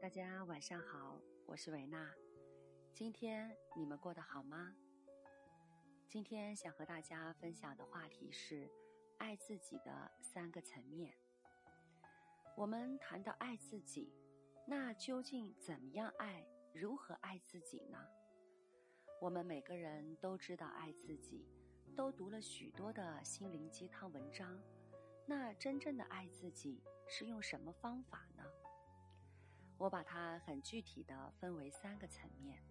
大家晚上好，我是维娜。今天你们过得好吗？今天想和大家分享的话题是爱自己的三个层面。我们谈到爱自己，那究竟怎么样爱？如何爱自己呢？我们每个人都知道爱自己，都读了许多的心灵鸡汤文章。那真正的爱自己是用什么方法呢？我把它很具体的分为三个层面：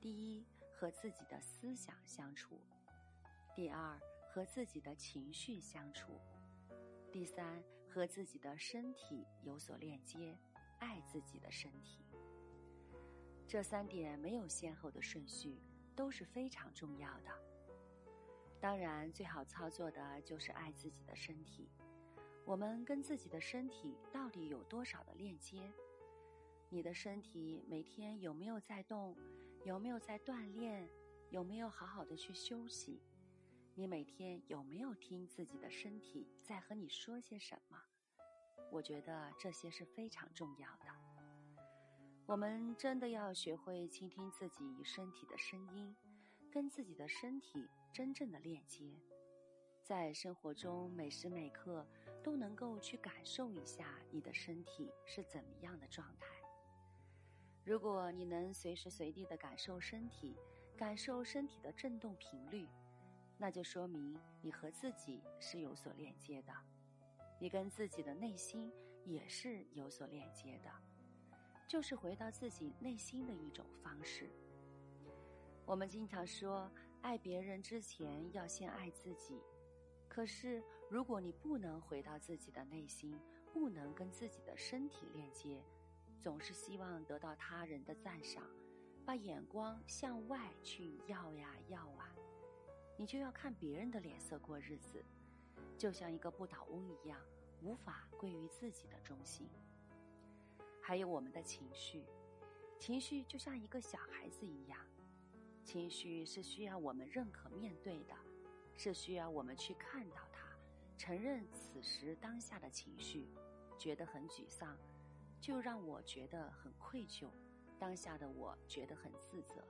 第一，和自己的思想相处；第二，和自己的情绪相处；第三，和自己的身体有所链接，爱自己的身体。这三点没有先后的顺序，都是非常重要的。当然，最好操作的就是爱自己的身体。我们跟自己的身体到底有多少的链接？你的身体每天有没有在动？有没有在锻炼？有没有好好的去休息？你每天有没有听自己的身体在和你说些什么？我觉得这些是非常重要的。我们真的要学会倾听自己身体的声音，跟自己的身体。真正的链接，在生活中每时每刻都能够去感受一下你的身体是怎么样的状态。如果你能随时随地的感受身体，感受身体的振动频率，那就说明你和自己是有所链接的，你跟自己的内心也是有所链接的，就是回到自己内心的一种方式。我们经常说，爱别人之前要先爱自己。可是，如果你不能回到自己的内心，不能跟自己的身体链接，总是希望得到他人的赞赏，把眼光向外去要呀要啊，你就要看别人的脸色过日子，就像一个不倒翁一样，无法归于自己的中心。还有我们的情绪，情绪就像一个小孩子一样。情绪是需要我们认可面对的，是需要我们去看到它，承认此时当下的情绪，觉得很沮丧，就让我觉得很愧疚，当下的我觉得很自责，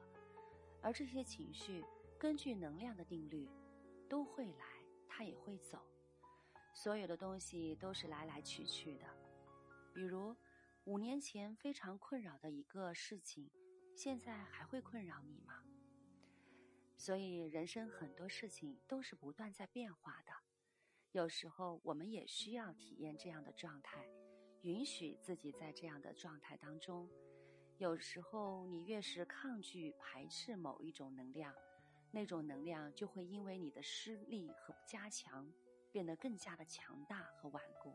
而这些情绪根据能量的定律，都会来，它也会走，所有的东西都是来来去去的，比如五年前非常困扰的一个事情，现在还会困扰你吗？所以，人生很多事情都是不断在变化的。有时候，我们也需要体验这样的状态，允许自己在这样的状态当中。有时候，你越是抗拒、排斥某一种能量，那种能量就会因为你的失利和加强，变得更加的强大和顽固。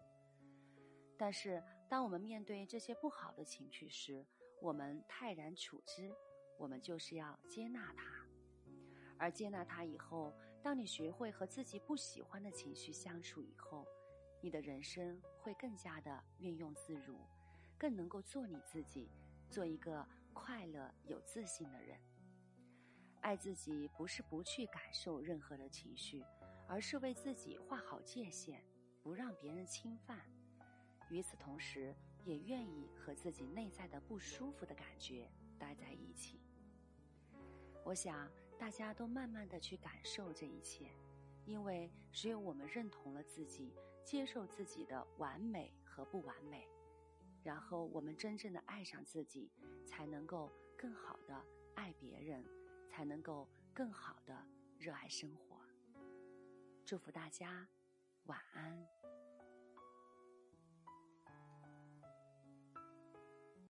但是，当我们面对这些不好的情绪时，我们泰然处之，我们就是要接纳它。而接纳它以后，当你学会和自己不喜欢的情绪相处以后，你的人生会更加的运用自如，更能够做你自己，做一个快乐有自信的人。爱自己不是不去感受任何的情绪，而是为自己画好界限，不让别人侵犯。与此同时，也愿意和自己内在的不舒服的感觉待在一起。我想大家都慢慢的去感受这一切，因为只有我们认同了自己，接受自己的完美和不完美，然后我们真正的爱上自己，才能够更好的爱别人，才能够更好的热爱生活。祝福大家，晚安。